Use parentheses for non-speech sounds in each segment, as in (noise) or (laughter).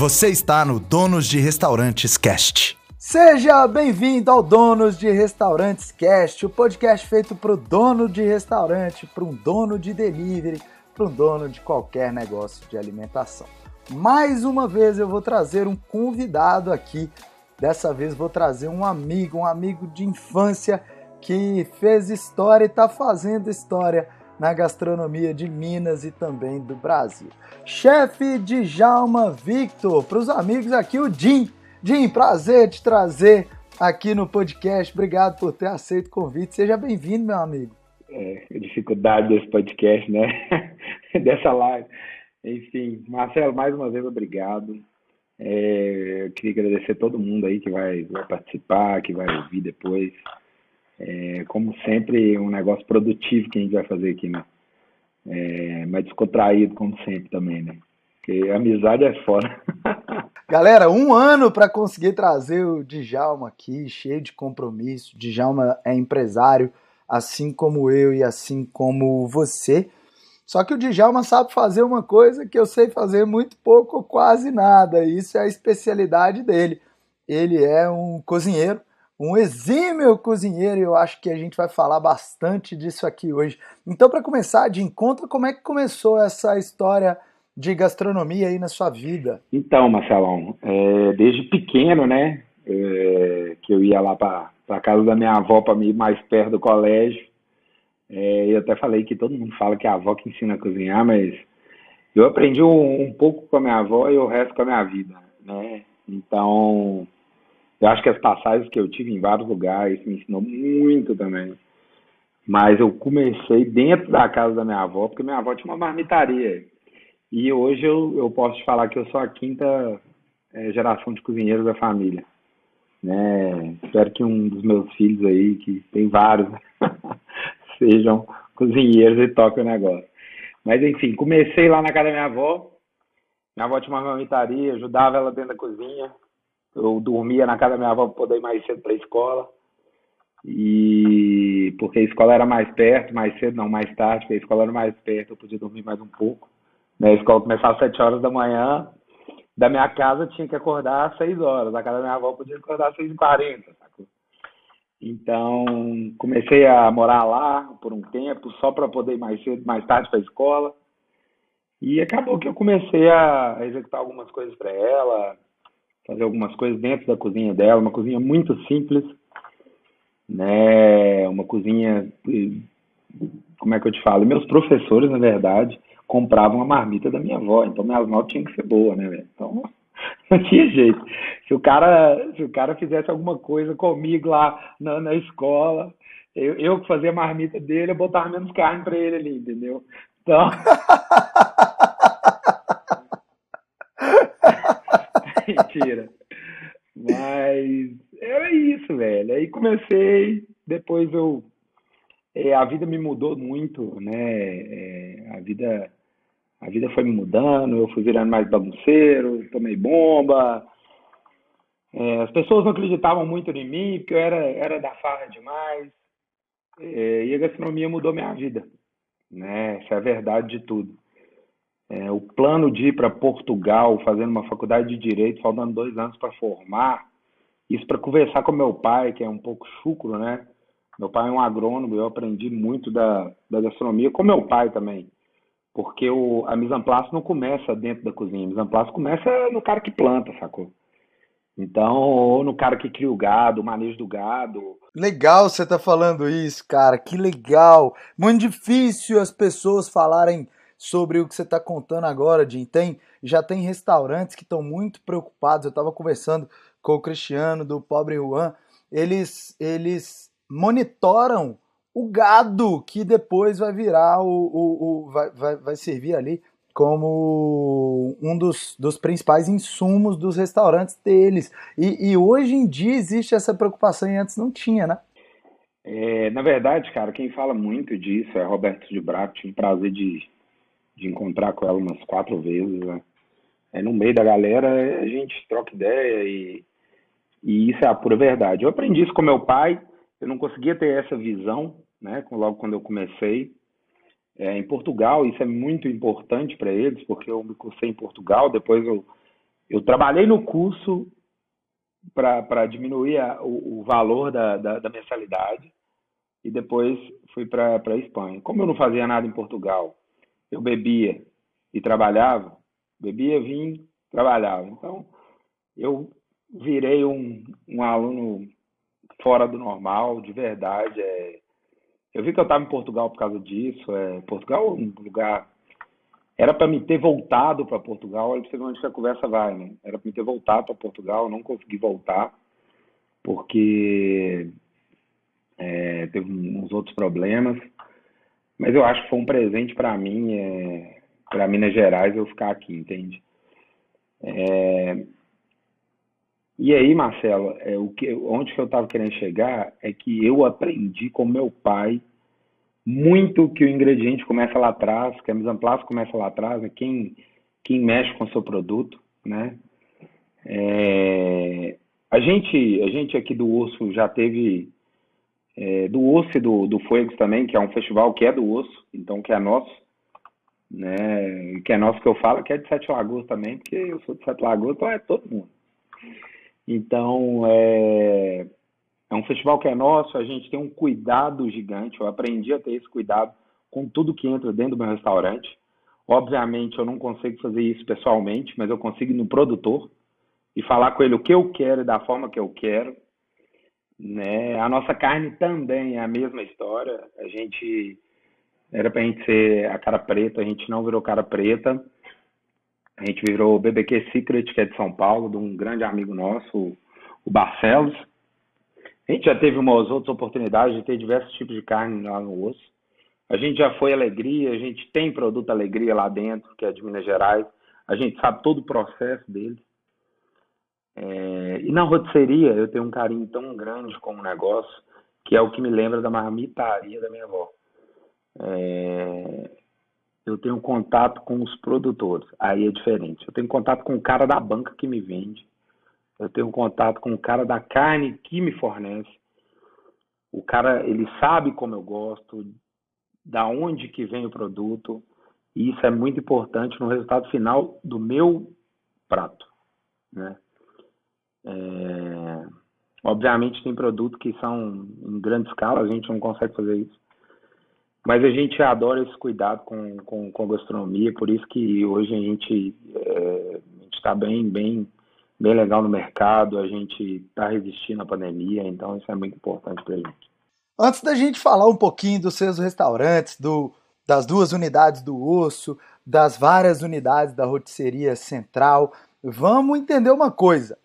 Você está no Donos de Restaurantes Cast. Seja bem-vindo ao Donos de Restaurantes Cast, o podcast feito para o dono de restaurante, para um dono de delivery, para um dono de qualquer negócio de alimentação. Mais uma vez eu vou trazer um convidado aqui. Dessa vez vou trazer um amigo, um amigo de infância que fez história e está fazendo história na gastronomia de Minas e também do Brasil. Chefe Djalma Victor, para os amigos aqui o Jim. Jim, prazer te trazer aqui no podcast. Obrigado por ter aceito o convite. Seja bem-vindo, meu amigo. É, dificuldade desse podcast, né? (laughs) Dessa live. Enfim, Marcelo, mais uma vez, obrigado. É, eu queria agradecer a todo mundo aí que vai, vai participar, que vai ouvir depois. É, como sempre, um negócio produtivo que a gente vai fazer aqui, né? É, mas descontraído, como sempre também, né? Porque amizade é foda. (laughs) Galera, um ano para conseguir trazer o Djalma aqui, cheio de compromisso. Djalma é empresário, assim como eu e assim como você. Só que o Djalma sabe fazer uma coisa que eu sei fazer muito pouco ou quase nada. Isso é a especialidade dele. Ele é um cozinheiro, um exímio cozinheiro, e eu acho que a gente vai falar bastante disso aqui hoje. Então, para começar, Jim, conta como é que começou essa história de gastronomia aí na sua vida? Então, Marcelão, é, desde pequeno, né, é, que eu ia lá para a casa da minha avó para ir mais perto do colégio. É, eu até falei que todo mundo fala que é a avó que ensina a cozinhar, mas eu aprendi um, um, pouco com a minha avó e o resto com a minha vida, né? Então, eu acho que as passagens que eu tive em vários lugares me ensinou muito também. Mas eu comecei dentro da casa da minha avó, porque minha avó tinha uma marmitaria. E hoje eu, eu posso te falar que eu sou a quinta é, geração de cozinheiros da família. Né? Espero que um dos meus filhos aí, que tem vários, (laughs) sejam cozinheiros e toquem o negócio. Mas enfim, comecei lá na casa da minha avó. Minha avó tinha uma marmitaria, ajudava ela dentro da cozinha. Eu dormia na casa da minha avó para poder ir mais cedo para a escola. E porque a escola era mais perto, mais cedo, não, mais tarde, porque a escola era mais perto, eu podia dormir mais um pouco. Né? A escola começava às 7 horas da manhã, da minha casa tinha que acordar às 6 horas, da casa da minha avó podia acordar às 6 h 40 sacou? Então, comecei a morar lá por um tempo, só para poder ir mais cedo, mais tarde para a escola. E acabou que eu comecei a executar algumas coisas para ela, fazer algumas coisas dentro da cozinha dela, uma cozinha muito simples, né? Uma cozinha, como é que eu te falo? Meus professores, na verdade, compravam a marmita da minha avó, então minhas notas tinham que ser boas, né? Então (laughs) não tinha jeito. Se o cara, se o cara fizesse alguma coisa comigo lá na, na escola, eu, eu que fazia a marmita dele, eu botava menos carne para ele ali, entendeu? Então. (laughs) Mentira. Mas era isso, velho. Aí comecei, depois eu. É, a vida me mudou muito, né? É, a vida a vida foi me mudando, eu fui virando mais bagunceiro, tomei bomba. É, as pessoas não acreditavam muito em mim, porque eu era, era da farra demais. É, e a gastronomia mudou minha vida. Né? Essa é a verdade de tudo. É, o plano de ir para Portugal, fazendo uma faculdade de Direito, faltando dois anos para formar, isso para conversar com meu pai, que é um pouco chucro, né? Meu pai é um agrônomo, eu aprendi muito da, da gastronomia, com meu pai também. Porque o, a mise en place não começa dentro da cozinha, a mise en place começa no cara que planta, sacou? Então, ou no cara que cria o gado, o manejo do gado. Legal você tá falando isso, cara, que legal. Muito difícil as pessoas falarem sobre o que você está contando agora, Jim. Tem, já tem restaurantes que estão muito preocupados. Eu estava conversando com o Cristiano do Pobre Juan. Eles, eles monitoram o gado, que depois vai virar o. o, o vai, vai, vai servir ali como um dos, dos principais insumos dos restaurantes deles. E, e, hoje em dia existe essa preocupação e antes não tinha, né? É, na verdade, cara, quem fala muito disso é Roberto de Braco. Tive o prazer de, de encontrar com ela umas quatro vezes. Né? É, no meio da galera, a gente troca ideia e, e isso é a pura verdade. Eu aprendi isso com meu pai, eu não conseguia ter essa visão, né, logo quando eu comecei. É, em Portugal, isso é muito importante para eles, porque eu me cursei em Portugal, depois eu, eu trabalhei no curso para diminuir a, o, o, valor da, da, da, mensalidade e depois fui para a Espanha. Como eu não fazia nada em Portugal, eu bebia e trabalhava, bebia, vinho, trabalhava. Então, eu virei um, um aluno fora do normal, de verdade. É... Eu vi que eu estava em Portugal por causa disso. É... Portugal é um lugar. Era para me ter voltado para Portugal. Olha para você onde a conversa vai, né? Era para me ter voltado para Portugal. Não consegui voltar porque é, teve uns outros problemas. Mas eu acho que foi um presente para mim, é, para Minas Gerais, eu ficar aqui, entende? É, e aí, Marcelo, é, o que, onde que eu estava querendo chegar é que eu aprendi com meu pai muito que o ingrediente começa lá atrás, que a mise en place começa lá atrás, né? quem, quem mexe com o seu produto, né? É, a gente, a gente aqui do Osso já teve é, do Osso e do, do Fuegos também, que é um festival que é do Osso, então que é nosso, né? Que é nosso que eu falo, que é de Sete Lagoas também, porque eu sou de Sete Lagoas, então é todo mundo. Então, é, é um festival que é nosso, a gente tem um cuidado gigante. Eu aprendi a ter esse cuidado com tudo que entra dentro do meu restaurante. Obviamente, eu não consigo fazer isso pessoalmente, mas eu consigo ir no produtor e falar com ele o que eu quero e da forma que eu quero. Né? A nossa carne também é a mesma história. A gente era para a gente ser a cara preta, a gente não virou cara preta. A gente virou BBQ Secret, que é de São Paulo, de um grande amigo nosso, o Barcelos. A gente já teve umas outras oportunidades de ter diversos tipos de carne lá no osso. A gente já foi Alegria, a gente tem produto Alegria lá dentro, que é de Minas Gerais. A gente sabe todo o processo dele. É... E na rotisseria eu tenho um carinho tão grande com o negócio, que é o que me lembra da marmitaria da minha avó. É eu tenho contato com os produtores, aí é diferente. Eu tenho contato com o cara da banca que me vende, eu tenho contato com o cara da carne que me fornece. O cara, ele sabe como eu gosto, da onde que vem o produto, e isso é muito importante no resultado final do meu prato, né? É... Obviamente tem produtos que são em grande escala, a gente não consegue fazer isso. Mas a gente adora esse cuidado com, com, com a gastronomia, por isso que hoje a gente é, está bem, bem, bem legal no mercado, a gente está resistindo à pandemia, então isso é muito importante para a gente. Antes da gente falar um pouquinho dos seus restaurantes, do, das duas unidades do osso, das várias unidades da rotisseria central, vamos entender uma coisa.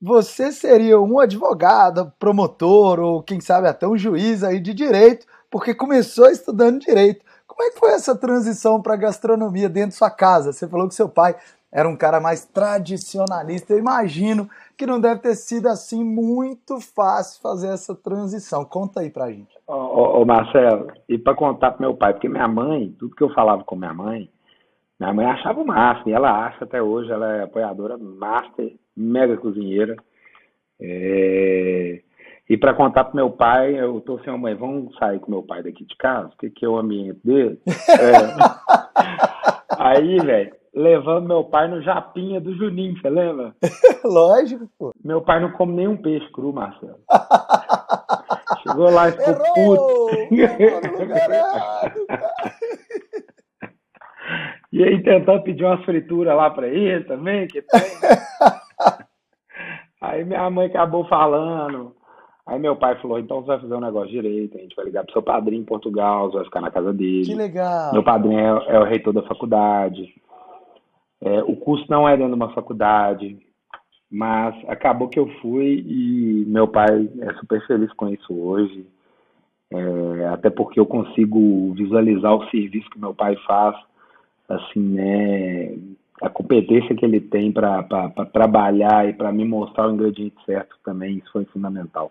Você seria um advogado, promotor ou quem sabe até um juiz aí de direito porque começou estudando direito. Como é que foi essa transição para gastronomia dentro de sua casa? Você falou que seu pai era um cara mais tradicionalista. Eu imagino que não deve ter sido assim muito fácil fazer essa transição. Conta aí pra gente. Ô, ô, ô Marcelo, e para contar pro meu pai, porque minha mãe, tudo que eu falava com minha mãe, minha mãe achava o máximo, e ela acha até hoje, ela é apoiadora master, mega cozinheira. É... E para contar pro meu pai, eu tô sem assim, mãe, vamos sair com meu pai daqui de casa, o que, que é o ambiente dele? É. (laughs) Aí, velho, levando meu pai no Japinha do Juninho, você lembra? (laughs) Lógico, pô. Meu pai não come nenhum peixe cru, Marcelo. (laughs) Chegou lá e ficou Errou! puto. e aí tentando pedir umas frituras lá pra ele também, que tem. Aí minha mãe acabou falando Aí meu pai falou, então você vai fazer um negócio direito, a gente vai ligar pro seu padrinho em Portugal, você vai ficar na casa dele. Que legal. Meu padrinho é, é o reitor da faculdade. É, o curso não é dentro de uma faculdade, mas acabou que eu fui e meu pai é super feliz com isso hoje. É, até porque eu consigo visualizar o serviço que meu pai faz, assim, né? A competência que ele tem para trabalhar e para me mostrar o ingrediente certo também, isso foi fundamental.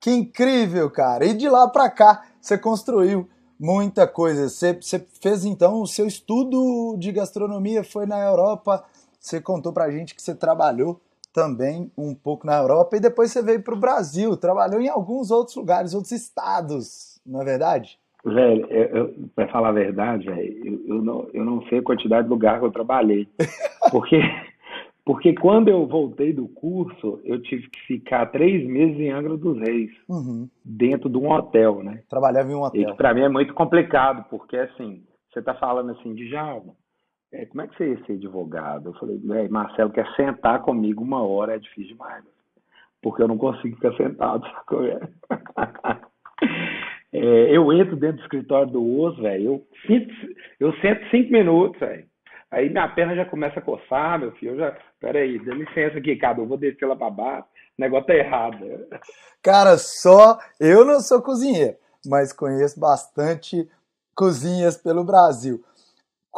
Que incrível, cara! E de lá para cá você construiu muita coisa. Você, você, fez então o seu estudo de gastronomia foi na Europa. Você contou pra gente que você trabalhou também um pouco na Europa e depois você veio para o Brasil, trabalhou em alguns outros lugares, outros estados, não é verdade? Velho, para falar a verdade, velho, eu, eu, não, eu não sei a quantidade de lugar que eu trabalhei. (laughs) Porque Porque quando eu voltei do curso, eu tive que ficar três meses em Angra dos Reis, Uhum. dentro de um hotel, né? Trabalhava em um E hotel. que pra mim é muito complicado, porque assim, você tá falando assim, de Djalma, é, como é que você ia ser advogado? Eu falei, "Véi, Marcelo quer sentar comigo uma hora, é difícil demais. Porque eu não consigo ficar sentado, sacou? (laughs) É, eu entro dentro do escritório do osso, velho, eu, sinto- eu sento cinco minutos, velho. Aí minha perna já começa a coçar, meu filho. Eu já, peraí, dá licença aqui, Cadu, eu vou descer lá pra baixo. O negócio tá errado. Cara, só eu não sou cozinheiro, mas conheço bastante cozinhas pelo Brasil.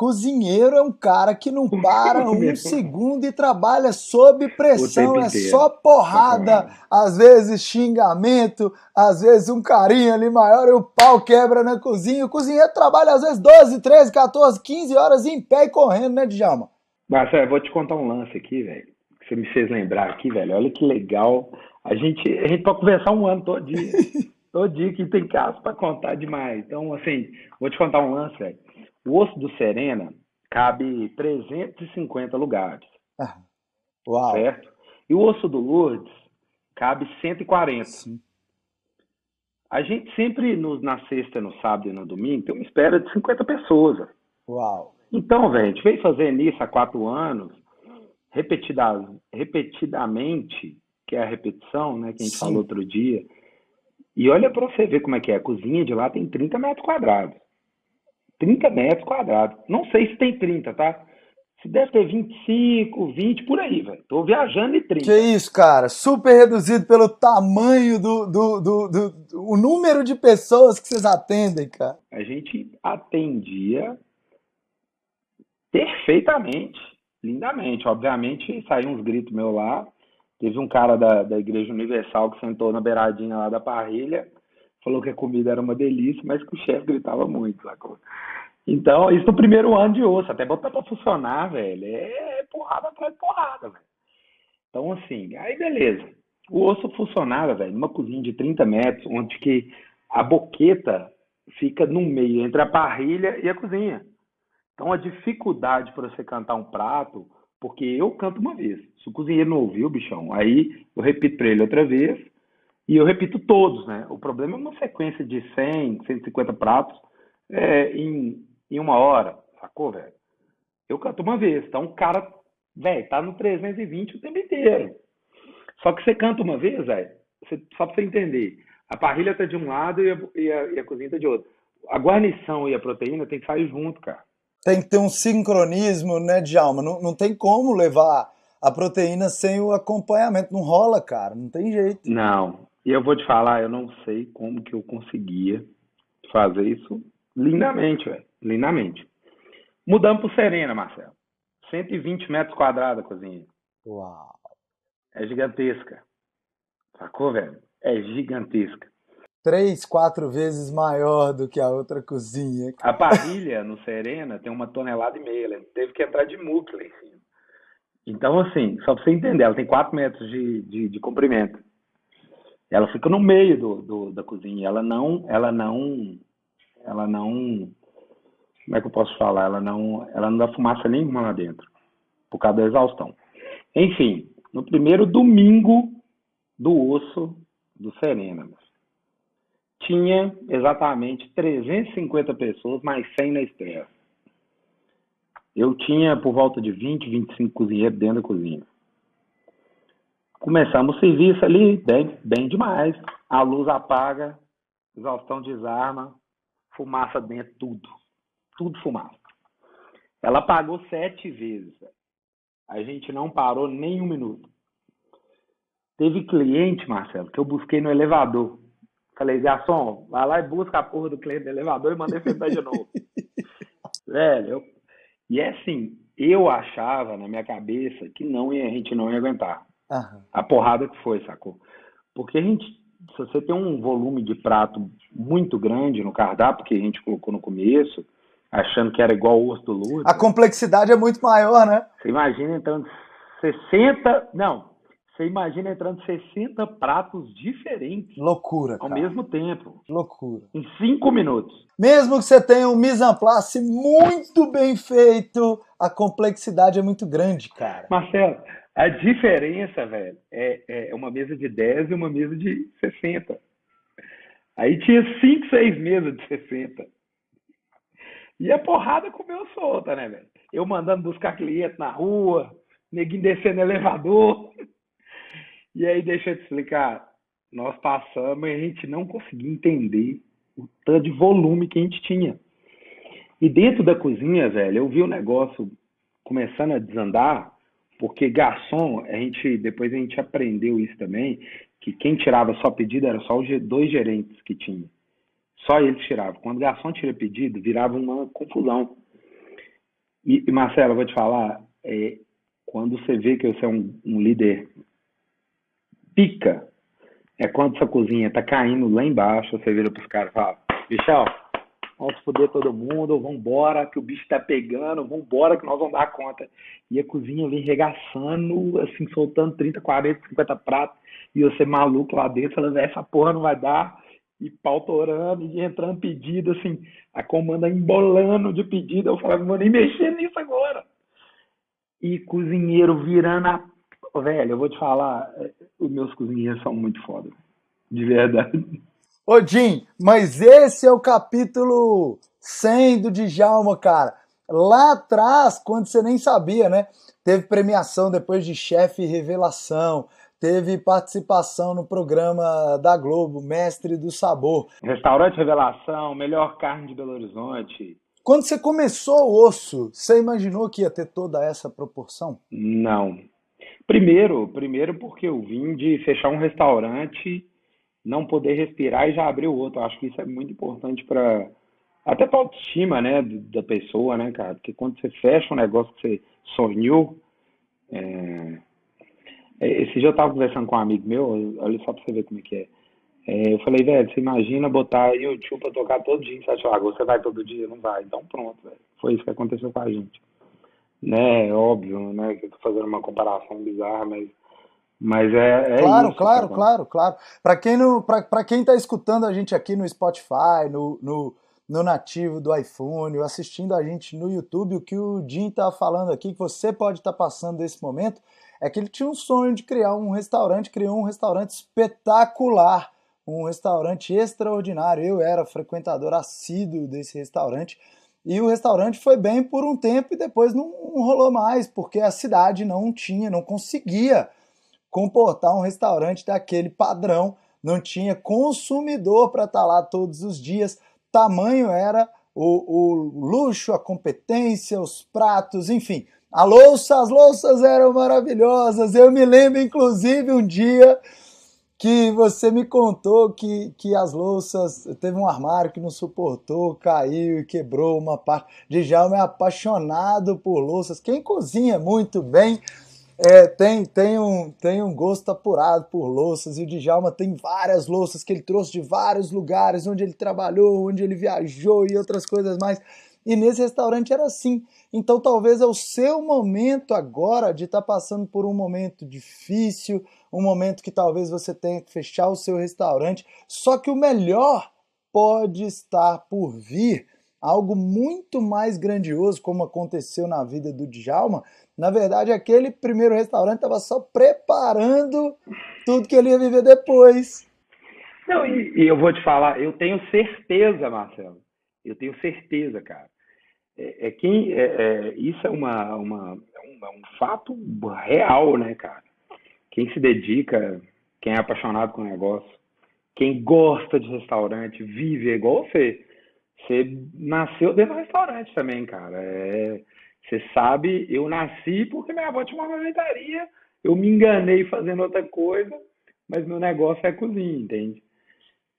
Cozinheiro é um cara que não (laughs) para um segundo e trabalha sob pressão, é só porrada, às vezes xingamento, às vezes um carinho ali maior e o pau quebra na cozinha. O cozinheiro trabalha às vezes 12, 13, 14, 15 horas em pé e correndo, né, Djalma? Marcelo, eu vou te contar um lance aqui, velho. Que você me fez lembrar aqui, velho. Olha que legal. A gente, a gente pode conversar um ano todo dia. (laughs) todo dia que tem caso pra contar demais. Então, assim, vou te contar um lance, velho. O osso do Serena cabe 350 lugares, Uau. certo? E o osso do Lourdes cabe 140. Sim. A gente sempre, no, na sexta, no sábado e no domingo, tem uma espera de 50 pessoas. Uau. Então, velho, a gente veio fazendo isso há quatro anos, repetida, repetidamente, que é a repetição, né, que a gente Sim. falou outro dia. E olha para você ver como é que é. A cozinha de lá tem 30 metros quadrados. 30 metros quadrados. Não sei se tem 30, tá? Se deve ter 25, 20, por aí, velho. Tô viajando em 30. Que isso, cara? Super reduzido pelo tamanho do, do, do, do- do- o número de pessoas que vocês atendem, cara. A gente atendia perfeitamente, lindamente. Obviamente, saiu uns gritos meus lá. Teve um cara da, da Igreja Universal que sentou na beiradinha lá da parrilha, falou que a comida era uma delícia, mas que o chefe gritava muito? Então, isso no primeiro ano de osso, até botar pra funcionar, velho, é porrada atrás de porrada, velho. Então, assim, aí beleza. O osso funcionava, velho, numa cozinha de 30 metros, onde que a boqueta fica no meio entre a parrilha e a cozinha. Então, a dificuldade para você cantar um prato, porque eu canto uma vez. Se o cozinheiro não ouviu, bichão, aí eu repito para ele outra vez e eu repito todos, né? O problema é uma sequência de 100, 150 pratos é, em, em uma hora, sacou, velho? Eu canto uma vez, então o cara, velho, tá no 320 o tempo inteiro. Só que você canta uma vez, velho, só pra você entender, a parrilha tá de um lado e a, e a- e a cozinha tá de outro. A guarnição e a proteína tem que sair junto, cara. Tem que ter um sincronismo, né, Djalma? Não, não tem como levar a proteína sem o acompanhamento. Não rola, cara. Não tem jeito. Não, e eu vou te falar, eu não sei como que eu conseguia fazer isso lindamente, velho, lindamente. Mudamos pro Serena, Marcelo. 120 metros quadrados a cozinha. Uau. É gigantesca. Sacou, velho? É gigantesca. Três, quatro vezes maior do que a outra cozinha. A parrilha no Serena tem uma tonelada e meia. Ela teve que entrar de muque lá em cima. Então, assim, só pra você entender, ela tem 4 metros de, de, de comprimento. Ela fica no meio do, do- da cozinha. Ela não, ela não, ela não, como é que eu posso falar? Ela não, ela não dá fumaça nenhuma lá dentro, por causa da exaustão. Enfim, no primeiro domingo do osso do Serena, tinha exatamente 350 pessoas, mais 100 na espera. Eu tinha por volta de 20, 25 cozinheiros dentro da cozinha. Começamos o serviço ali, bem, bem demais. A luz apaga, exaustão desarma, fumaça dentro, tudo. Tudo fumaça. Ela apagou sete vezes. A gente não parou nem um minuto. Teve cliente, Marcelo, que eu busquei no elevador. Falei, garçom, vai lá e busca a porra do cliente do elevador e mandei sentar de novo. (laughs) Velho, eu... e é assim, eu achava na minha cabeça que não ia, a gente não ia aguentar Aham. a porrada que foi, sacou? Porque a gente, se você tem um volume de prato muito grande no cardápio, que a gente colocou no começo, achando que era igual o osso do Lourdes, A complexidade é muito maior, né? você imagina entrando 60, não, Você imagina entrando 60 pratos diferentes. Loucura, Ao cara. mesmo tempo. Loucura. Em cinco minutos. Mesmo que você tenha um mise en place muito bem feito, a complexidade é muito grande, cara. Marcelo, a diferença, velho, é, é uma mesa de 10 e uma mesa de 60. Aí tinha 5, 6 mesas de 60. E a porrada comeu solta, né, velho? Eu mandando buscar cliente na rua, neguinho descendo elevador. E aí, deixa eu te explicar. Nós passamos e a gente não conseguia entender o tanto de volume que a gente tinha. E dentro da cozinha, velho, eu vi o negócio começando a desandar, porque garçom, a gente, depois a gente aprendeu isso também, que quem tirava só pedido era só os dois gerentes que tinha. Só eles tiravam. Quando o garçom tira pedido, virava uma confusão. E, e Marcelo, eu vou te falar, é, quando você vê que você é um, um líder pica, é quando essa cozinha tá caindo lá embaixo, você vira pros caras e fala, bichão, vamos foder todo mundo, vambora, que o bicho tá pegando, vambora que nós vamos dar conta. E a cozinha vem regaçando, assim, soltando 30, 40, 50 pratos, e você maluco lá dentro, falando, essa porra não vai dar, e pau torando, e entrando pedido, assim, a comanda embolando de pedido, eu falava, não vou nem mexer nisso agora. E cozinheiro virando a... Velho, eu vou te falar, os meus cozinheiros são muito foda, de verdade. Ô, Jim, mas esse é o capítulo 100 do Djalma, cara. Lá atrás, quando você nem sabia, né? Teve premiação depois de Chefe Revelação, teve participação no programa da Globo, Mestre do Sabor. Restaurante Revelação, melhor carne de Belo Horizonte. Quando você começou o osso, você imaginou que ia ter toda essa proporção? Não. Primeiro, primeiro porque eu vim de fechar um restaurante, não poder respirar e já abrir o outro. Eu acho que isso é muito importante para até para autoestima, né, da pessoa, né, cara? Porque quando você fecha um negócio que você sonhou, é... esse dia eu tava conversando com um amigo meu, olha só pra você ver como é que é. é eu falei, velho, você imagina botar YouTube pra tocar todo dia em Sete Lagoas, você vai todo dia? Não vai. Então pronto, velho. Foi isso que aconteceu com a gente né? Óbvio, né? Que eu tô fazendo uma comparação bizarra, mas mas é, é claro, isso, claro, cara. claro, claro. Para quem não, para quem está escutando a gente aqui no Spotify, no, no, no nativo do iPhone, assistindo a gente no YouTube, o que o Jim está falando aqui, que você pode estar tá passando desse momento, é que ele tinha um sonho de criar um restaurante, criou um restaurante espetacular, um restaurante extraordinário. Eu era frequentador assíduo desse restaurante. E o restaurante foi bem por um tempo e depois não rolou mais, porque a cidade não tinha, não conseguia comportar um restaurante daquele padrão, não tinha consumidor para estar lá todos os dias, tamanho era o, o, luxo, a competência, os pratos, enfim. A louça, as louças eram maravilhosas. Eu me lembro, inclusive, um dia que você me contou que, que as louças, teve um armário que não suportou, caiu e quebrou uma parte. Djalma é apaixonado por louças. Quem cozinha muito bem é, tem, tem, um, tem um gosto apurado por louças. E o Djalma tem várias louças que ele trouxe de vários lugares, onde ele trabalhou, onde ele viajou e outras coisas mais. E nesse restaurante era assim. Então talvez é o seu momento agora de estar tá passando por um momento difícil, um momento que talvez você tenha que fechar o seu restaurante. Só que o melhor pode estar por vir. Algo muito mais grandioso, como aconteceu na vida do Djalma. Na verdade, aquele primeiro restaurante estava só preparando tudo que ele ia viver depois. Não, e, e eu vou te falar, eu tenho certeza, Marcelo. Eu tenho certeza, cara. É, é quem, é, é, isso é uma, uma, um, é um fato real, né, cara? Quem se dedica, quem é apaixonado com o negócio, quem gosta de restaurante, vive igual você. Você nasceu dentro do restaurante também, cara. É, você sabe, eu nasci porque minha avó tinha uma alimentaria, eu me enganei fazendo outra coisa, mas meu negócio é cozinha, entende?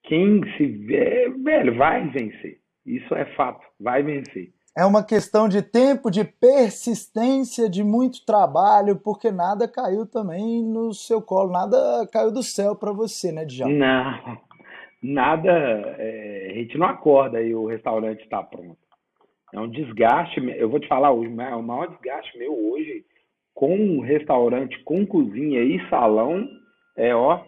Quem se vê, velho, vai vencer. Isso é fato, vai vencer. É uma questão de tempo, de persistência, de muito trabalho, porque nada caiu também no seu colo, nada caiu do céu para você, né, Djalma? Não, nada. É, a gente não acorda e o restaurante está pronto. É um desgaste. Eu vou te falar, o maior desgaste meu hoje com restaurante, com cozinha e salão, é ó.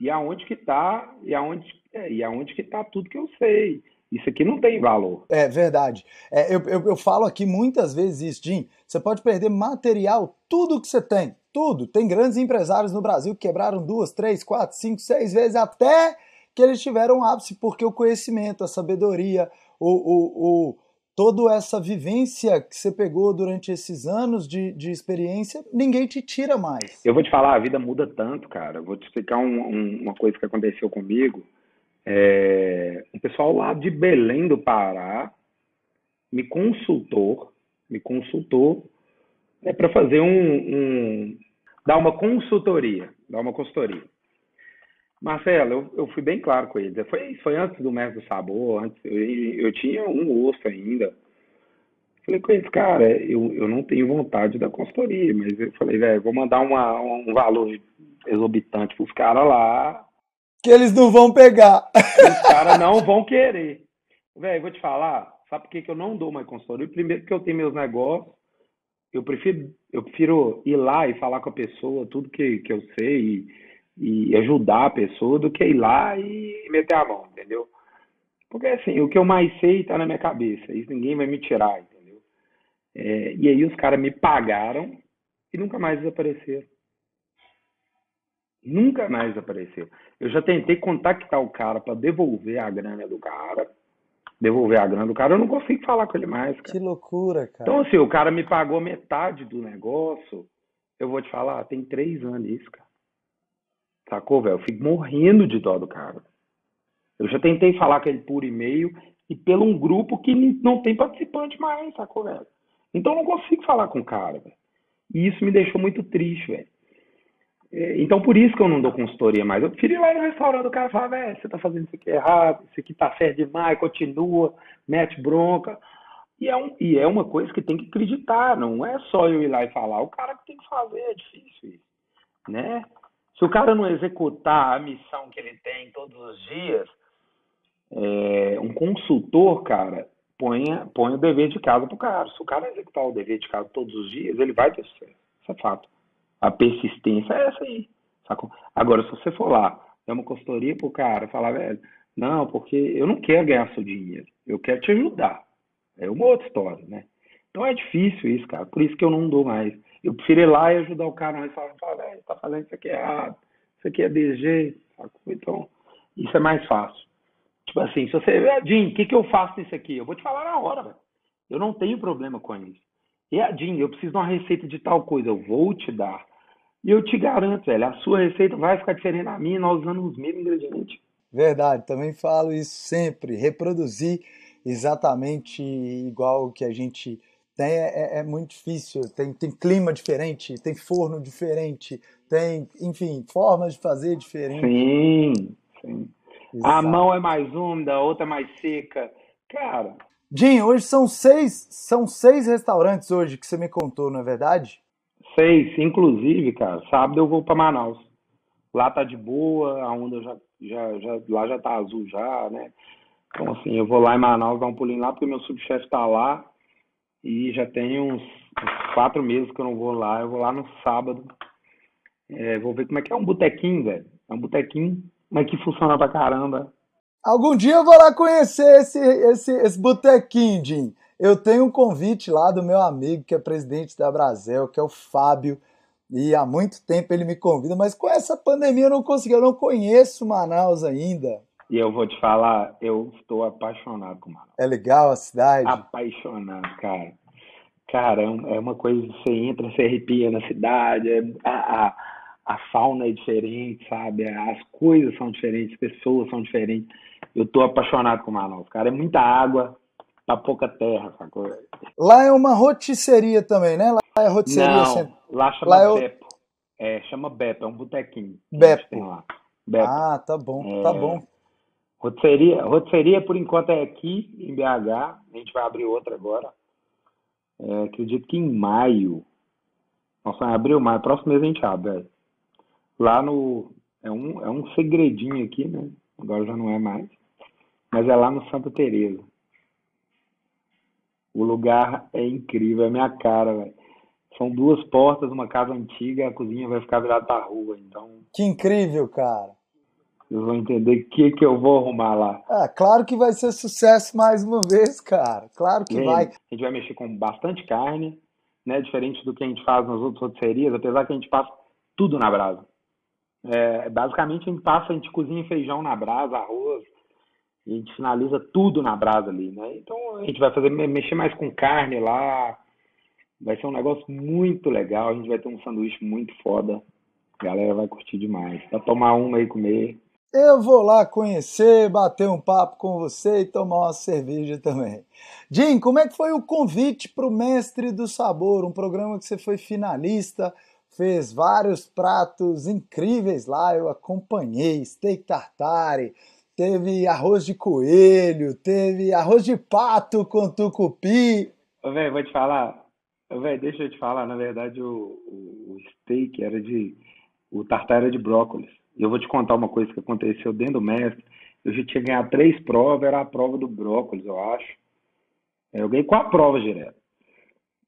E aonde que tá, e aonde, é, e aonde que tá tudo que eu sei. Isso aqui não tem valor. É verdade. É, eu, eu, eu, falo aqui muitas vezes isso, Jim. Você pode perder material, tudo que você tem, tudo. Tem grandes empresários no Brasil que quebraram duas, três, quatro, cinco, seis vezes até que eles tiveram ápice, porque o conhecimento, a sabedoria, o, o, o, toda essa vivência que você pegou durante esses anos de, de experiência, ninguém te tira mais. Eu vou te falar, a vida muda tanto, cara. Vou te explicar um, um, uma coisa que aconteceu comigo. É, um pessoal lá de Belém do Pará me consultou, me consultou é, para fazer um, um, dar uma consultoria, dar uma consultoria. Marcelo, eu, eu fui bem claro com eles. Foi, foi antes do Mestre do Sabor, antes, eu, eu tinha um osso ainda. Falei com eles, cara, eu, eu não tenho vontade da consultoria, mas eu falei, velho, vou mandar uma, um valor exorbitante para os caras lá. Que eles não vão pegar. Os caras não vão querer. Velho, vou te falar, sabe por que, que eu não dou mais consultoria? Primeiro, porque eu tenho meus negócios, eu prefiro, eu prefiro ir lá e falar com a pessoa tudo que, que eu sei. E, e ajudar a pessoa do que ir lá e meter a mão, entendeu? Porque assim, o que eu mais sei está na minha cabeça, isso ninguém vai me tirar, entendeu? É, e aí os caras me pagaram e nunca mais desapareceram. Nunca mais desapareceu. Eu já tentei contactar o cara para devolver a grana do cara. Devolver a grana do cara, eu não consigo falar com ele mais, cara. Que loucura, cara. Então, assim, o cara me pagou metade do negócio. Eu vou te falar, tem três anos isso, cara. Sacou, velho? Eu fico morrendo de dó do cara. Eu já tentei falar com ele por e-mail e pelo um grupo que não tem participante mais, sacou, velho? Então eu não consigo falar com o cara, velho. E isso me deixou muito triste, velho. É, então por isso que eu não dou consultoria mais. Eu prefiro ir lá no restaurante, o cara fala, velho, você tá fazendo isso aqui errado, isso aqui tá certo demais, continua, mete bronca. E é, um, e é uma coisa que tem que acreditar, não é só eu ir lá e falar, o cara que tem que fazer, é difícil isso, né? Se o cara não executar a missão que ele tem todos os dias, é, um consultor, cara, põe o dever de casa pro cara. Se o cara executar o dever de casa todos os dias, ele vai ter sucesso. Isso é fato. A persistência é essa aí. Sacou? Agora, se você for lá, é uma consultoria pro cara, falar, velho, não, porque eu não quero ganhar seu dinheiro, eu quero te ajudar. É uma outra história, né? Então é difícil isso, cara. Por isso que eu não dou mais. Eu prefiro ir lá e ajudar o cara mas falar, fala, velho, tá fazendo isso aqui errado, isso aqui é DG, sacou? Então, isso é mais fácil. Tipo assim, se você, Jim, o que, que eu faço nisso aqui? Eu vou te falar na hora, velho. Eu não tenho problema com isso. Jim, eu preciso de uma receita de tal coisa, eu vou te dar. E eu te garanto, velho, a sua receita vai ficar diferente da minha, nós usando os mesmos ingredientes. Verdade, também falo isso sempre. Reproduzir exatamente igual que a gente tem, é, é, é, muito difícil. Tem, tem clima diferente, tem forno diferente, tem, enfim, formas de fazer diferentes. Sim, sim. Exato. A mão é mais úmida, a outra é mais seca. Cara. Jim, hoje são seis, são seis restaurantes hoje que você me contou, não é verdade? Seis, inclusive, cara. Sábado eu vou para Manaus. Lá tá de boa, a onda já, já, já, lá já tá azul já, né? Então, assim, eu vou lá em Manaus dar um pulinho lá, porque meu subchefe tá lá e já tem uns, uns, quatro meses que eu não vou lá. Eu vou lá no sábado. É, vou ver como é que é um botequinho, velho. É um botequinho, mas que funciona pra caramba. Algum dia eu vou lá conhecer esse, esse, esse botequinho, Jim. Eu tenho um convite lá do meu amigo que é presidente da Brasel, que é o Fábio. E há muito tempo ele me convida, mas com essa pandemia eu não consegui, eu não conheço Manaus ainda. E eu vou te falar, eu estou apaixonado com Manaus. É legal a cidade? Apaixonado, cara. Cara, é, é uma coisa que você entra, você arrepia na cidade, é, a, a, a fauna é diferente, sabe? As coisas são diferentes, as pessoas são diferentes. Eu tô apaixonado com Manaus, cara. É muita água pra pouca terra, sacou? Lá é uma rotisseria também, né? Lá é rotisseria. Não, assim. lá chama lá é Beppo. É, chama Beppo, é um botequinho. Beppo. Ah, tá bom, tá é... tá bom. Rotisseria, rotisseria, por enquanto, é aqui em BH. A gente vai abrir outra agora. É, acredito que em maio. Nossa, abril, maio. Próximo mês a gente abre. Lá no. É um, é um segredinho aqui, né? Agora já não é mais. Mas é lá no Santa Teresa. O lugar é incrível, é minha cara, velho. São duas portas, uma casa antiga, a cozinha vai ficar virada pra rua. Então, Que incrível, cara. vocês vão entender o que, que eu vou arrumar lá. Ah, claro que vai ser sucesso mais uma vez, cara. Claro que vai. A gente vai mexer com bastante carne, né? Diferente do que a gente faz nas outras roteiristas, apesar que a gente passa tudo na brasa. É, basicamente a gente passa, a gente cozinha feijão na brasa, arroz, a gente finaliza tudo na brasa ali, né? Então a gente vai fazer mexer mais com carne lá. Vai ser um negócio muito legal. A gente vai ter um sanduíche muito foda. A galera vai curtir demais. Vai tomar uma aí comer. Eu vou lá conhecer, bater um papo com você e tomar uma cerveja também. Jim, como é que foi o convite para o Mestre do Sabor, um programa que você foi finalista, fez vários pratos incríveis lá, eu acompanhei, steak tartare, teve arroz de coelho, teve arroz de pato com tucupi. Velho, vou te falar. Velho, deixa eu te falar. Na verdade, o, o, o steak era de. O tartar era de brócolis. E eu vou te contar uma coisa que aconteceu dentro do mestre. Eu já tinha ganhado três provas, era a prova do brócolis, eu acho. É, Eu ganhei quatro provas direto.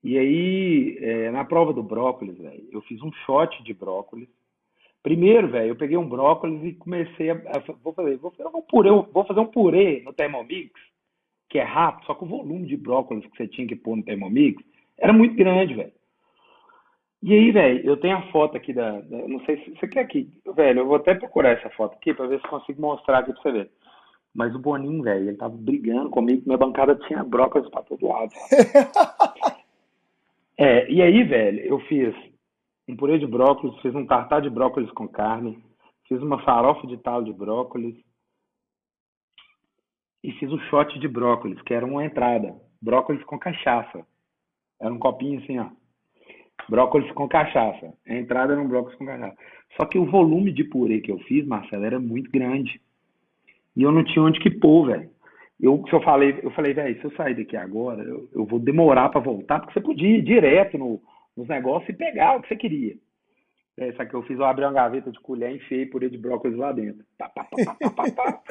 E aí, é, na prova do brócolis, velho, eu fiz um shot de brócolis. Primeiro, velho, eu peguei um brócolis e comecei a, a- vou fazer, vou fazer um purê, vou fazer um purê no Thermomix, que é rápido, só que o volume de brócolis que você tinha que pôr no Thermomix era muito grande, velho. E aí, velho, eu tenho a foto aqui da, da- não sei se você quer aqui, velho, eu vou até procurar essa foto aqui pra ver se consigo mostrar aqui pra você ver. Mas o Boninho, velho, ele tava brigando comigo, minha bancada tinha brócolis pra todo lado. (laughs) É, e aí, velho, eu fiz um purê de brócolis, fiz um tartar de brócolis com carne, fiz uma farofa de talo de brócolis e fiz um shot de brócolis, que era uma entrada. Brócolis com cachaça. Era um copinho assim, ó. Brócolis com cachaça. A entrada era um brócolis com cachaça. Só que o volume de purê que eu fiz, Marcelo, era muito grande. E eu não tinha onde que pôr, velho. Eu, se eu falei, eu falei, velho, se eu sair daqui agora, eu, eu vou demorar pra voltar, porque você podia ir direto no, nos negócios e pegar o que você queria. É, só que eu fiz, eu abri uma gaveta de colher e enfiei purê de brócolis lá dentro. Pá, pá, pá.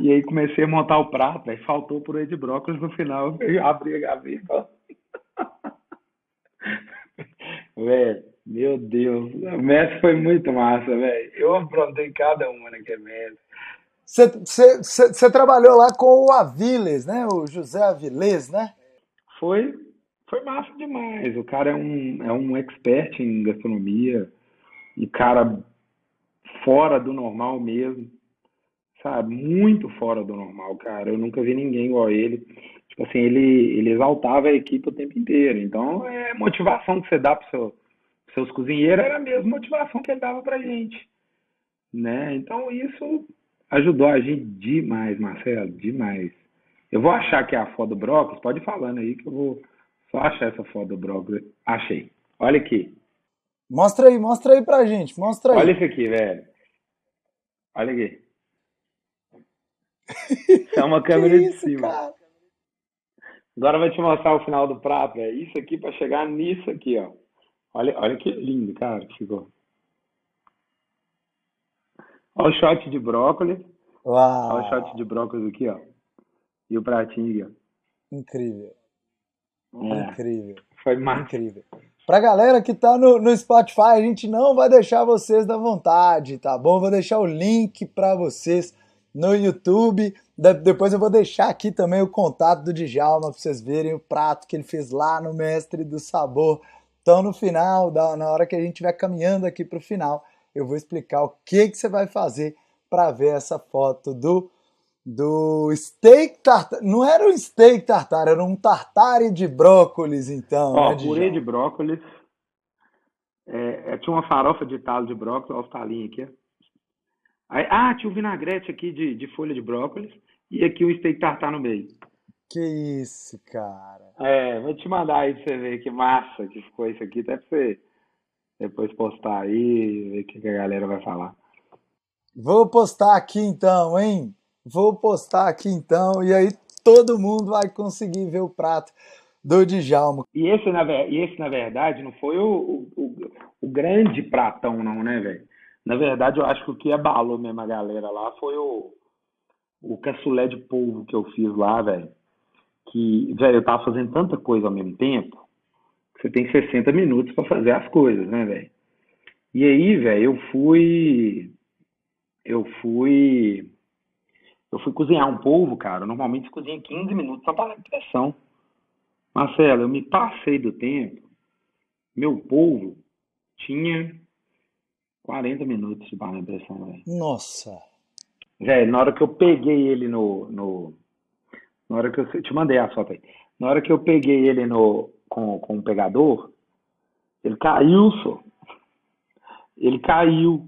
E aí comecei a montar o prato, velho. Faltou purê de brócolis no final. (laughs) Eu abri a gaveta. Velho, meu Deus. O Messi foi muito massa, velho. Eu aprontei cada uma naquele Messi. Você, trabalhou lá com o Aviles, né? O José Avilés, né? Foi, foi massa demais. O cara é um, é um expert em gastronomia. E cara fora do normal mesmo. Sabe? Muito fora do normal, cara. Eu nunca vi ninguém igual a ele. Tipo assim, ele, ele exaltava a equipe o tempo inteiro. Então, é motivação que você dá para seu, pros seus cozinheiros era a mesma motivação que ele dava pra gente. Né? Então, isso ajudou a gente demais, Marcelo, demais. Eu vou achar que é a foto do brócolis, pode ir falando aí que eu vou só achar essa foto do brócolis. Achei. Olha aqui. Mostra aí, mostra aí pra gente, mostra aí. Olha isso aqui, velho. Olha aqui. Isso (laughs) é uma câmera que de isso, cima. cara? Agora vai te mostrar o final do prato, velho. Isso aqui pra chegar nisso aqui, ó. Olha, olha que lindo, cara, que ficou. Olha o shot de brócolis. Olha o Uau, shot de brócolis aqui, ó. E o pratinho aqui, incrível, ó. É, incrível, foi massa. incrível. Pra galera que tá no, no Spotify, a gente não vai deixar vocês da vontade, tá bom? Vou deixar o link pra vocês no YouTube. De- depois eu vou deixar aqui também o contato do Djalma pra vocês verem o prato que ele fez lá no Mestre do Sabor. Então, no final, da- na hora que a gente estiver caminhando aqui pro final, eu vou explicar o que, que você vai fazer para ver essa foto do do steak tartar. Não era um steak tartar, era um tartare de brócolis, então. Ó, né, purê de brócolis. É, é, tinha uma farofa de talo de brócolis, olha os talinhos aqui. Aí- ah, tinha um vinagrete aqui de, de folha de brócolis e aqui um steak tartar no meio. Que isso, cara. É, vou te mandar aí pra você ver que massa que ficou isso aqui, até pra você depois postar aí, ver o que que a galera vai falar. Vou postar aqui então, hein? Vou postar aqui então, e aí todo mundo vai conseguir ver o prato do Djalma. E esse, na, e esse, na verdade, não foi o, o, o- grande pratão, não, né, velho? Na verdade, eu acho que o que abalou mesmo a galera lá foi o, o cassoulet de polvo que eu fiz lá, velho. Que, velho, eu tava fazendo tanta coisa ao mesmo tempo. você tem 60 minutos para fazer as coisas, né, velho? E aí, velho, eu fui. Eu fui. Eu fui cozinhar um polvo, cara. Normalmente cozinha 15 minutos só para pressão. Marcelo, eu me passei do tempo. Meu polvo tinha 40 minutos de panela de pressão, velho. Nossa. Velho, na hora que eu peguei ele no, no. Na hora que eu. Te mandei a foto aí. Na hora que eu peguei ele no, com, com o pegador, ele caiu, só. Ele caiu.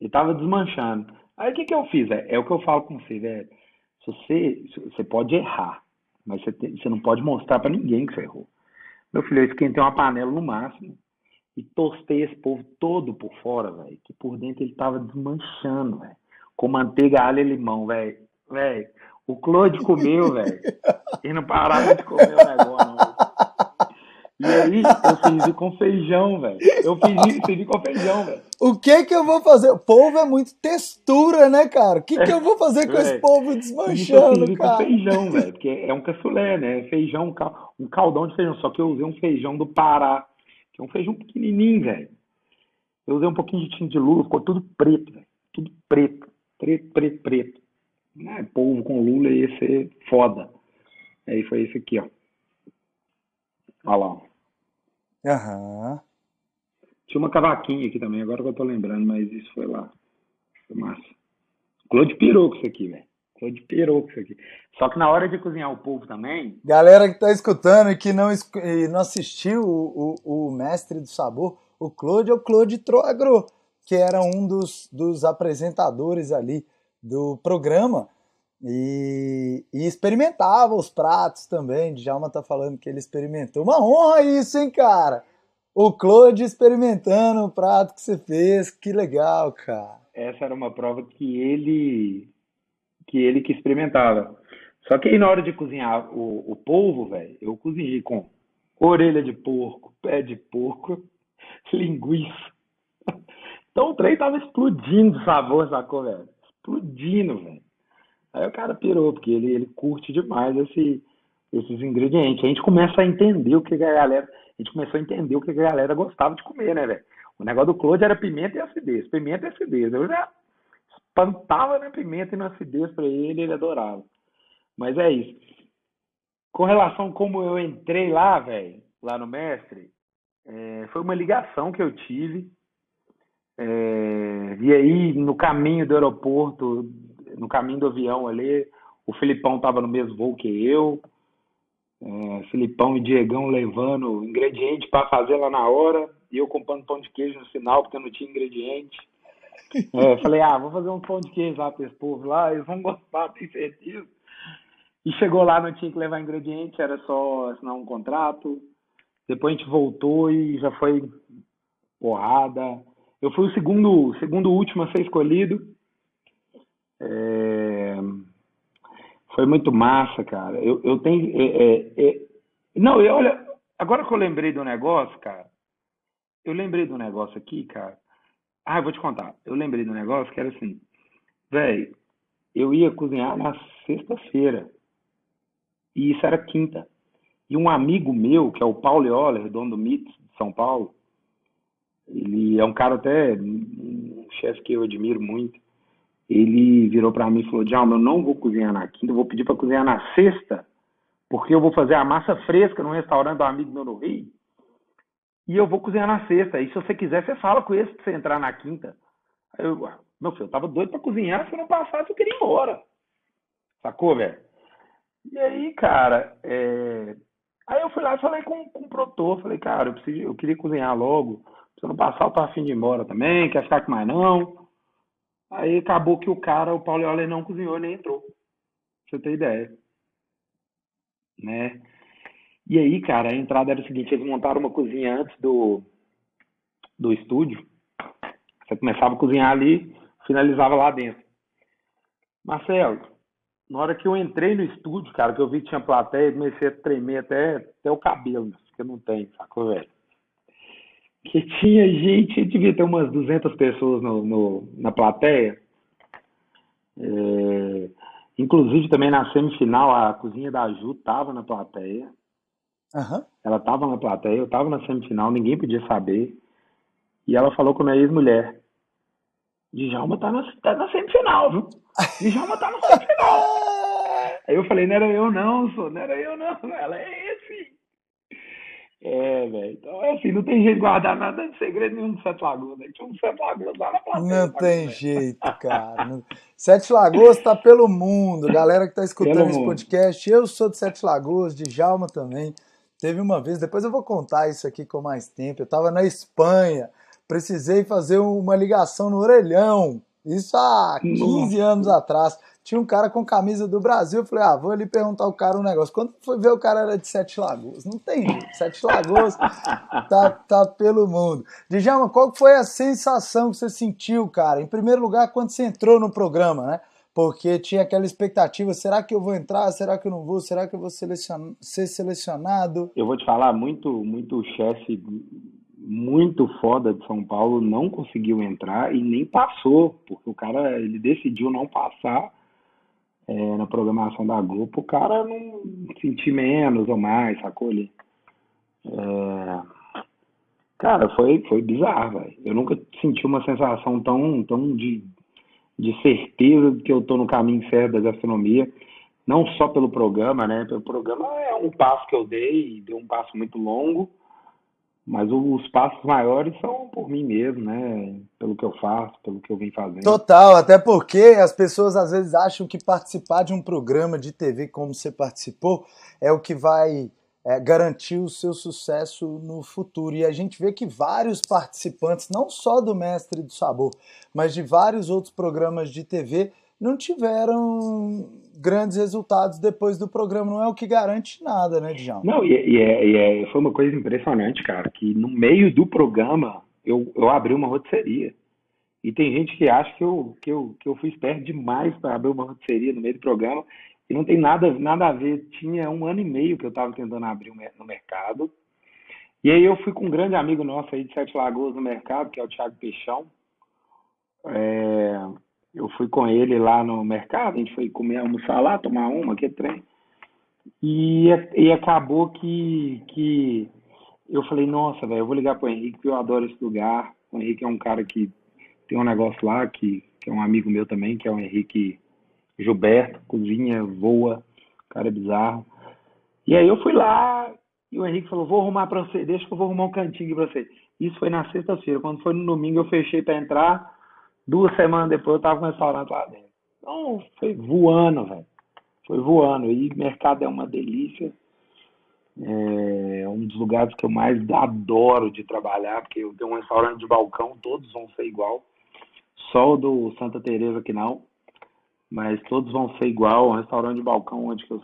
Ele tava desmanchando. Aí o que, que eu fiz? É, é o que eu falo com você, velho. Se você, você pode errar, mas você, tem, você não pode mostrar para ninguém que você errou. Meu filho, eu esquentei uma panela no máximo e tostei esse povo todo por fora, velho. Que por dentro ele tava desmanchando, velho. Com manteiga, alho e limão, velho. Velho, o Claude comeu, velho. E não parava de comer o negócio, não. E aí, eu fiz com feijão, velho. Eu fiz isso com feijão, velho. O que que eu vou fazer? O polvo é muito textura, né, cara? O que que eu vou fazer com esse polvo desmanchando, eu cara? com feijão, velho. Porque é um caçulé, né? Feijão, um caldão de feijão. Só que eu usei um feijão do Pará. Que é um feijão pequenininho, velho. Eu usei um pouquinho de tinta de lula. Ficou tudo preto, velho. Tudo preto. Preto, preto, preto. Né? Polvo com lula ia ser foda. Aí foi esse aqui, ó. Olha lá. Aham. Tinha uma cavaquinha aqui também, agora que eu tô lembrando, mas isso foi lá. Foi massa. Claude pirou com isso aqui, velho. Claude pirou com isso aqui. Só que na hora de cozinhar o polvo também. Galera que tá escutando e que não, e não assistiu o, o, o Mestre do Sabor, o Claude é o Claude Troagro, que era um dos, dos apresentadores ali do programa. E, e, experimentava os pratos também. Djalma tá falando que ele experimentou. Uma honra isso, hein, cara? O Claude experimentando o prato que você fez. Que legal, cara. Essa era uma prova que ele que ele que experimentava. Só que aí na hora de cozinhar o, o polvo, velho, eu cozinhei com orelha de porco, pé de porco, (laughs) linguiça. Então o trem tava explodindo de sabor, sacou, velho? Explodindo, velho. Aí o cara pirou, porque ele, ele curte demais esse, esses ingredientes. A gente começa a entender o que a galera. A gente começou a entender o que a galera gostava de comer, né, velho? O negócio do Claude era pimenta e acidez. Pimenta e acidez. Eu já espantava na pimenta e na acidez para ele, ele adorava. Mas é isso. Com relação a como eu entrei lá, velho, lá no mestre, é, foi uma ligação que eu tive. É, e aí, no caminho do aeroporto, no caminho do avião ali, o Filipão estava no mesmo voo que eu. É, Filipão e Diegão levando ingrediente para fazer lá na hora, e eu comprando pão de queijo no final, porque eu não tinha ingrediente. É, falei, ah, vou fazer um pão de queijo lá para esse povo lá, eles vão gostar, (laughs) tenho certeza. E chegou lá, não tinha que levar ingrediente, era só assinar um contrato. Depois a gente voltou e já foi porrada. Eu fui o segundo, segundo último a ser escolhido. É... Foi muito massa, cara. Eu, eu tenho. É, é, é... Não, eu, olha, agora que eu lembrei do negócio, cara, eu lembrei do negócio aqui, cara. Ah, eu vou te contar. Eu lembrei do negócio que era assim, velho, eu ia cozinhar na sexta-feira. E isso era quinta. E um amigo meu, que é o Paulo Euler, dono do MIT de São Paulo, ele é um cara até, um chefe que eu admiro muito ele virou para mim e falou: Djalma, eu não vou cozinhar na quinta, eu vou pedir para cozinhar na sexta, porque eu vou fazer a massa fresca no restaurante do amigo meu no Rio, e eu vou cozinhar na sexta. E se você quiser, você fala com esse para você entrar na quinta. Aí eu, meu filho, eu tava doido para cozinhar, se eu não passasse, eu queria ir embora. Sacou, velho? E aí, cara, é... aí eu fui lá e falei com, com o produtor, falei, cara, eu, preciso, eu queria cozinhar logo, se eu não passar, eu tô afim de ir embora também, quer ficar com mais não. Aí acabou que o cara, o Paulo Euler, não cozinhou nem entrou. Pra você ter ideia. Né? E aí, cara, a entrada era o seguinte, eles montaram uma cozinha antes do, do estúdio. Você começava a cozinhar ali, finalizava lá dentro. Marcelo, na hora que eu entrei no estúdio, cara, que eu vi que tinha plateia, comecei a tremer até, até o cabelo, porque não tem, sacou, velho? Que tinha gente, devia ter umas 200 pessoas no, no na plateia. É, inclusive também na semifinal, a cozinha da Ju estava na plateia. Aham. Ela estava na plateia, eu estava na semifinal, ninguém podia saber. E ela falou com a minha ex-mulher: Djalma tá na, tá na semifinal, viu? (laughs) Djalma tá na semifinal. Aí eu falei: Não era eu, não, só, não era eu, não. Ela é esse. É, velho. Então, é assim, não tem jeito de guardar nada de segredo nenhum do Sete Lagoas. Né? Tinha um Sete Lagoas lá na plateia. Não tem vendo? jeito, cara. Sete Lagoas tá pelo mundo. Galera que tá escutando Pelo esse mundo. podcast, eu sou de Sete Lagoas, de Jalma também. Teve uma vez, depois eu vou contar isso aqui com mais tempo. Eu tava na Espanha, precisei fazer uma ligação no orelhão. Isso há 15 anos atrás. Tinha um cara com camisa do Brasil. Eu falei, ah, vou ali perguntar ao cara um negócio. Quando foi ver, o cara era de Sete Lagoas. Não tem jeito. Sete Lagoas (laughs) tá, tá pelo mundo. Djalma, qual foi a sensação que você sentiu, cara? Em primeiro lugar, quando você entrou no programa, né? Porque tinha aquela expectativa: será que eu vou entrar? Será que eu não vou? Será que eu vou selecion- ser selecionado? Eu vou te falar, muito, muito chefe muito foda de São Paulo não conseguiu entrar e nem passou, porque o cara ele decidiu não passar é, na programação da Globo, o cara não sentir menos ou mais, sacou ali? É, Cara, foi, foi bizarro, velho. Eu nunca senti uma sensação tão, tão de, de certeza de que eu tô no caminho certo da gastronomia. Não só pelo programa, né? Pelo programa é um passo que eu dei, deu um passo muito longo, mas os passos maiores são por mim mesmo, né? Pelo que eu faço, pelo que eu vim fazendo. Total, até porque as pessoas às vezes acham que participar de um programa de TV como você participou é o que vai é, garantir o seu sucesso no futuro. E a gente vê que vários participantes, não só do Mestre do Sabor, mas de vários outros programas de TV, não tiveram grandes resultados depois do programa. Não é o que garante nada, né, Djalma? Não, e, e é- e é- foi uma coisa impressionante, cara, que no meio do programa eu, eu abri uma rotisserie. E tem gente que acha que eu, que eu, que eu fui esperto demais para abrir uma rotisserie no meio do programa. E não tem nada, nada a ver. Tinha um ano e meio que eu estava tentando abrir no mercado. E aí eu fui com um grande amigo nosso aí de Sete Lagoas no mercado, que é o Thiago Peixão. É, fui com ele lá no mercado, a gente foi comer, almoçar lá, tomar uma, que trem. E, e acabou que, que eu falei, nossa, velho, eu vou ligar pro Henrique, porque eu adoro esse lugar. O Henrique é um cara que tem um negócio lá, que, que é um amigo meu também, que é o Henrique Gilberto, cozinha, voa, cara é bizarro. E aí eu fui lá e o Henrique falou, vou arrumar pra você, deixa que eu vou arrumar um cantinho pra você. Isso foi na sexta-feira. Quando foi no domingo eu fechei pra entrar, duas semanas depois eu tava com o restaurante lá dentro. Então foi voando, velho. Foi voando. E mercado é uma delícia. É um dos lugares que eu mais adoro de trabalhar, porque eu tenho um restaurante de balcão, todos vão ser igual. Só o do Santa Teresa que não, mas todos vão ser igual. Um restaurante de balcão onde que eu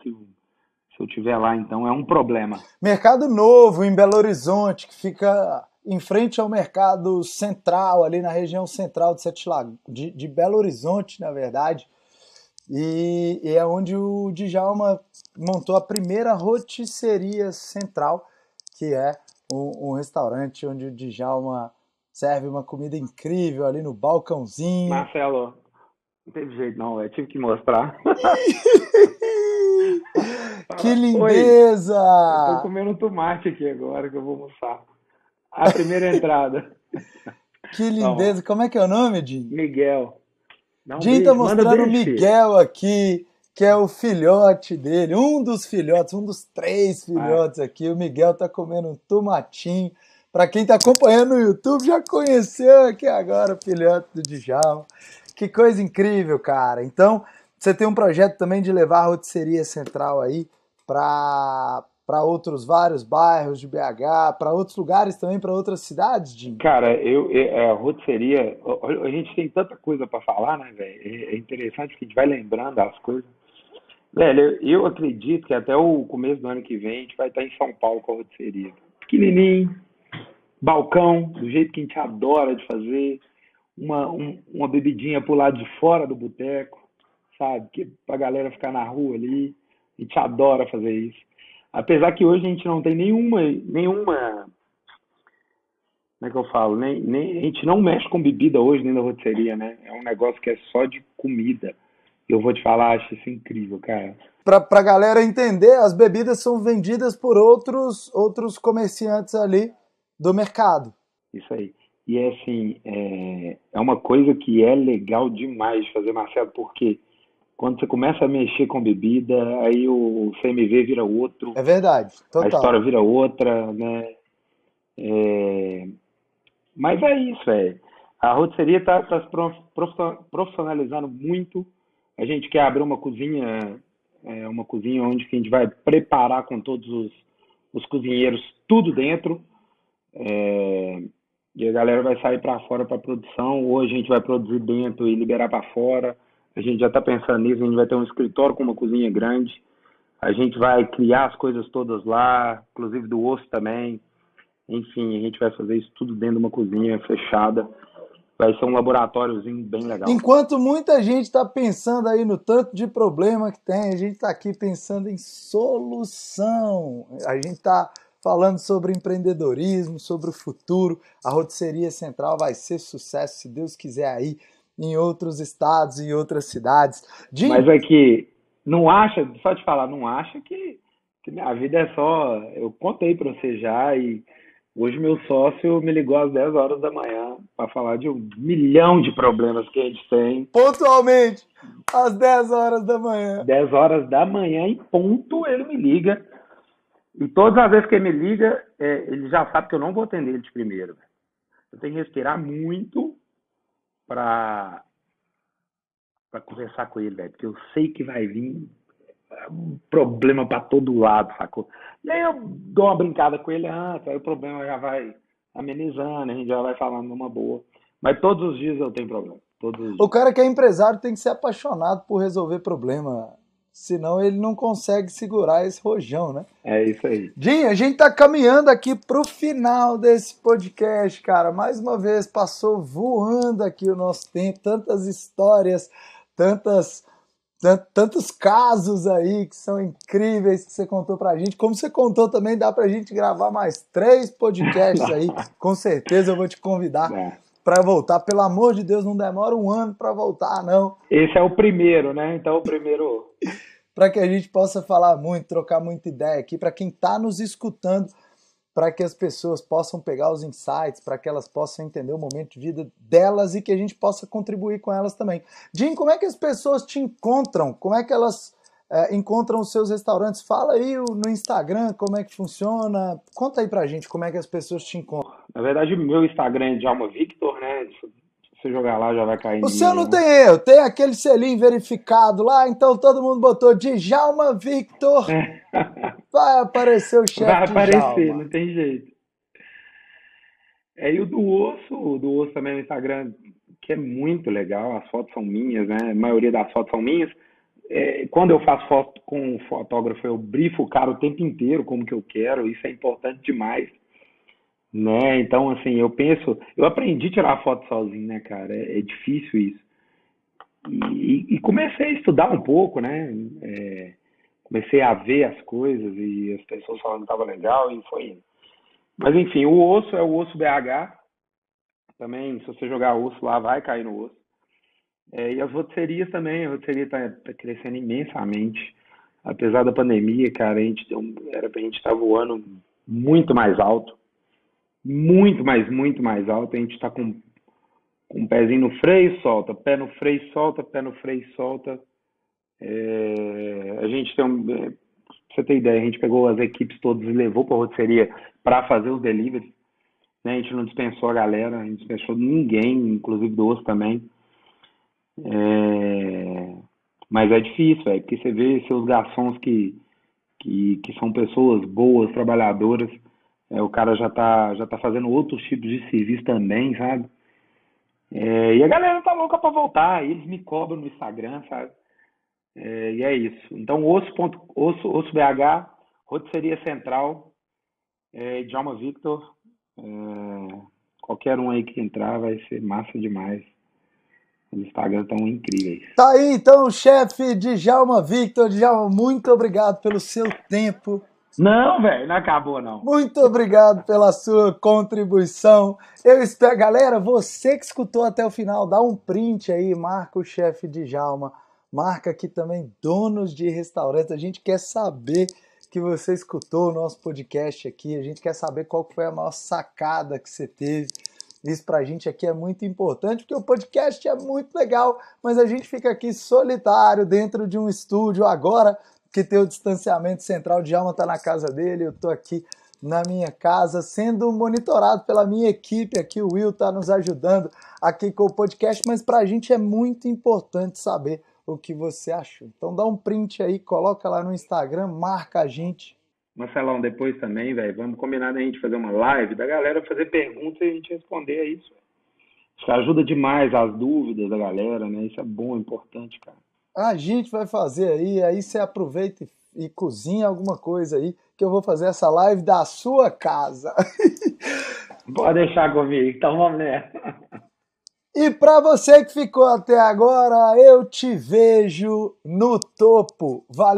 se eu tiver lá, então é um problema. Mercado Novo, em Belo Horizonte, que fica em frente ao Mercado Central, ali na região central de, Sete Lago- de, de Belo Horizonte, na verdade. E, e é onde o Djalma montou a primeira rotisseria central, que é um, um restaurante onde o Djalma serve uma comida incrível ali no balcãozinho. Marcelo, não teve jeito não, eu tive que mostrar. (laughs) que Oi, lindeza! eu tô comendo um tomate aqui agora que eu vou almoçar. A primeira entrada, (laughs) Que lindeza! Como é que é o nome, Dinho? Miguel. Dá um Jim tá beijo, mostrando o. Miguel aqui, que é o filhote dele, um dos filhotes, um dos três filhotes aqui. O Miguel tá comendo um tomatinho. Para quem tá acompanhando no YouTube, já conheceu aqui agora o filhote do Djalma. Que coisa incrível, cara. Então, você tem um projeto também de levar a rotisseria central aí para para outros vários bairros de BH, para outros lugares também, para outras cidades, Jim? Cara, eu, eu- a rotisseria, a a gente tem tanta coisa para falar, né, velho? É é interessante que a gente vai lembrando as coisas. Velho, eu, eu acredito que até o começo do ano que vem a gente vai estar em São Paulo com a rotisseria. Pequenininho, balcão, do jeito que a gente adora de fazer, uma, um- uma bebidinha pro lado de fora do boteco, sabe? Que, pra galera ficar na rua ali. A gente adora fazer isso. Apesar que hoje a gente não tem nenhuma, nenhuma como é que eu falo? Nem, nem, a gente não mexe com bebida hoje nem na rotisseria, né? É um negócio que é só de comida. Eu vou te falar, acho isso incrível, cara. Pra, pra galera entender, as bebidas são vendidas por outros, outros comerciantes ali do mercado. Isso aí. E é assim, é, é uma coisa que é legal demais de fazer, Marcelo, porque quando você começa a mexer com bebida, aí o CMV vira outro. É verdade, total. A história vira outra, né? É, mas é isso, é. A rotisseria está tá se profissionalizando muito. A gente quer abrir uma cozinha, é, uma cozinha onde a gente vai preparar com todos os, os cozinheiros tudo dentro. É, e a galera vai sair para fora para produção, ou a gente vai produzir dentro e liberar para fora. A gente já está pensando nisso, a gente vai ter um escritório com uma cozinha grande. A gente vai criar as coisas todas lá, inclusive do osso também. Enfim, a gente vai fazer isso tudo dentro de uma cozinha fechada. Vai ser um laboratóriozinho bem legal. Enquanto muita gente está pensando aí no tanto de problema que tem, a gente está aqui pensando em solução. A gente está falando sobre empreendedorismo, sobre o futuro. A Rotisseria Central vai ser sucesso, se Deus quiser, aí em outros estados e outras cidades. De... Mas é não acha, só te falar, não acha que, que minha vida é só. Eu contei para você já e hoje meu sócio me ligou às 10 horas da manhã para falar de um milhão de problemas que a gente tem. Pontualmente, às 10 horas da manhã. 10 horas da manhã em ponto ele me liga e todas as vezes que ele me liga, é, ele já sabe que eu não vou atender ele de primeiro. Eu tenho que respirar muito para para conversar com ele, velho, porque eu sei que vai vir um problema para todo lado, sacou? E aí eu dou uma brincada com ele antes, aí o problema já vai amenizando, a gente já vai falando numa boa. Mas todos os dias eu tenho problema. O cara que é empresário tem que ser apaixonado por resolver problema senão ele não consegue segurar esse rojão, né? É isso aí. Jim, a gente tá caminhando aqui pro final desse podcast, cara. Mais uma vez passou voando aqui o nosso tempo, tantas histórias, tantas tantos casos aí que são incríveis que você contou pra gente. Como você contou também, dá pra gente gravar mais três podcasts aí. (laughs) Com certeza eu vou te convidar. É para voltar. Pelo amor de Deus, não demora um ano para voltar, não. Esse é o primeiro, né? Então, o primeiro. (laughs) para que a gente possa falar muito, trocar muita ideia aqui, para quem está nos escutando, para que as pessoas possam pegar os insights, para que elas possam entender o momento de vida delas e que a gente possa contribuir com elas também. Jim, como é que as pessoas te encontram? Como é que elas é, encontram os seus restaurantes? Fala aí no Instagram como é que funciona. Conta aí pra gente como é que as pessoas te encontram. Na verdade, o meu Instagram é Djalma Victor, né? Se você jogar lá, já vai cair. O seu não né? tem erro, tem aquele selinho verificado lá, então todo mundo botou Djalma Victor. vai aparecer o chefe. Vai aparecer, não tem jeito. É, e o do osso, o do osso também no Instagram, que é muito legal, as fotos são minhas, né? A maioria das fotos são minhas é, quando eu faço foto com um fotógrafo, eu brifo o cara o tempo inteiro como que eu quero, isso é importante demais, né? Então, assim, eu penso, eu aprendi a tirar foto sozinho, né, cara? É, é difícil isso. E, e, comecei a estudar um pouco, né? É, comecei a ver as coisas e as pessoas falando que estava legal e foi. Mas enfim, o osso é o osso BH. Também, se você jogar osso lá, vai cair no osso. É, e as roteiristas também, a roteria está tá crescendo imensamente. Apesar da pandemia, cara, a gente deu, era pra gente estar tá voando muito mais alto. Muito mais, muito mais alto. A gente está com, com um pezinho no freio, solta, pé no freio, solta, pé no freio, solta. É, a gente tem um. É, você ter ideia, a gente pegou as equipes todas e levou para a rotisseria para fazer os deliveries. Né? A gente não dispensou a galera, a gente dispensou ninguém, inclusive do osso também. É... Mas é difícil, é, porque você vê seus garçons que, que, que são pessoas boas, trabalhadoras, é, o cara já tá, já tá fazendo outros tipos de serviço também, sabe? É, e a galera tá louca para voltar, eles me cobram no Instagram, sabe? É, e é isso. Então, osso, ponto, osso, osso BH, Rotisseria Central, é, Djalma Victor, é, qualquer um aí que entrar vai ser massa demais. Os Instagram estão incríveis. Tá aí, então, chefe Djalma Victor. Djalma, muito obrigado pelo seu tempo. Não, velho, não acabou, não. Muito obrigado pela sua contribuição. Eu espero, galera, você que escutou até o final, dá um print aí, marca o chefe Djalma, marca aqui também donos de restaurantes. A gente quer saber que você escutou o nosso podcast aqui, a gente quer saber qual foi a maior sacada que você teve. Isso para a gente aqui é muito importante, porque o podcast é muito legal, mas a gente fica aqui solitário dentro de um estúdio agora, que tem o distanciamento central. O Djalma está na casa dele, eu estou aqui na minha casa, sendo monitorado pela minha equipe aqui. O Will está nos ajudando aqui com o podcast, mas para a gente é muito importante saber o que você achou. Então dá um print aí, coloca lá no Instagram, marca a gente. Marcelão, depois também, velho, vamos combinar da gente fazer uma live, da galera fazer perguntas e a gente responder a isso. Isso ajuda demais as dúvidas da galera, né? Isso é bom, importante, cara. A gente vai fazer aí, aí você aproveita e, e cozinha alguma coisa aí, que eu vou fazer essa live da sua casa. (laughs) Pode deixar comigo, então vamos nessa. E para você que ficou até agora, eu te vejo no topo. Valeu!